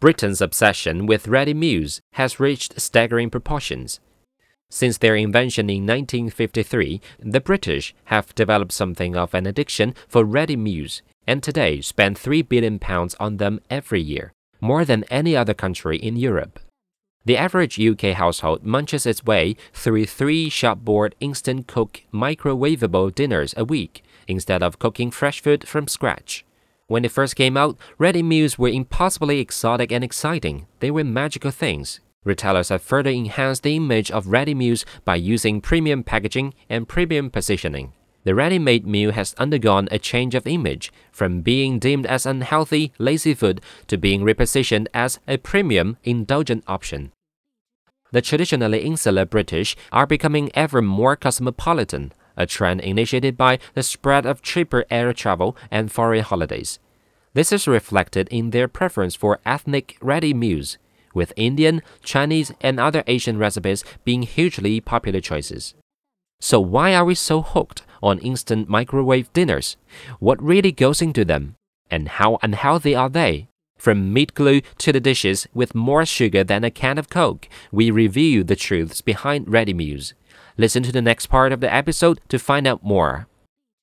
Britain's obsession with ready meals has reached staggering proportions. Since their invention in 1953, the British have developed something of an addiction for ready meals and today spend 3 billion pounds on them every year, more than any other country in Europe. The average UK household munches its way through three shopboard instant cook microwavable dinners a week instead of cooking fresh food from scratch. When they first came out, ready meals were impossibly exotic and exciting. They were magical things. Retailers have further enhanced the image of ready meals by using premium packaging and premium positioning. The ready made meal has undergone a change of image from being deemed as unhealthy, lazy food to being repositioned as a premium, indulgent option. The traditionally insular British are becoming ever more cosmopolitan, a trend initiated by the spread of cheaper air travel and foreign holidays. This is reflected in their preference for ethnic ready meals, with Indian, Chinese, and other Asian recipes being hugely popular choices. So, why are we so hooked on instant microwave dinners? What really goes into them? And how unhealthy are they? From meat glue to the dishes with more sugar than a can of Coke, we review the truths behind ready meals. Listen to the next part of the episode to find out more.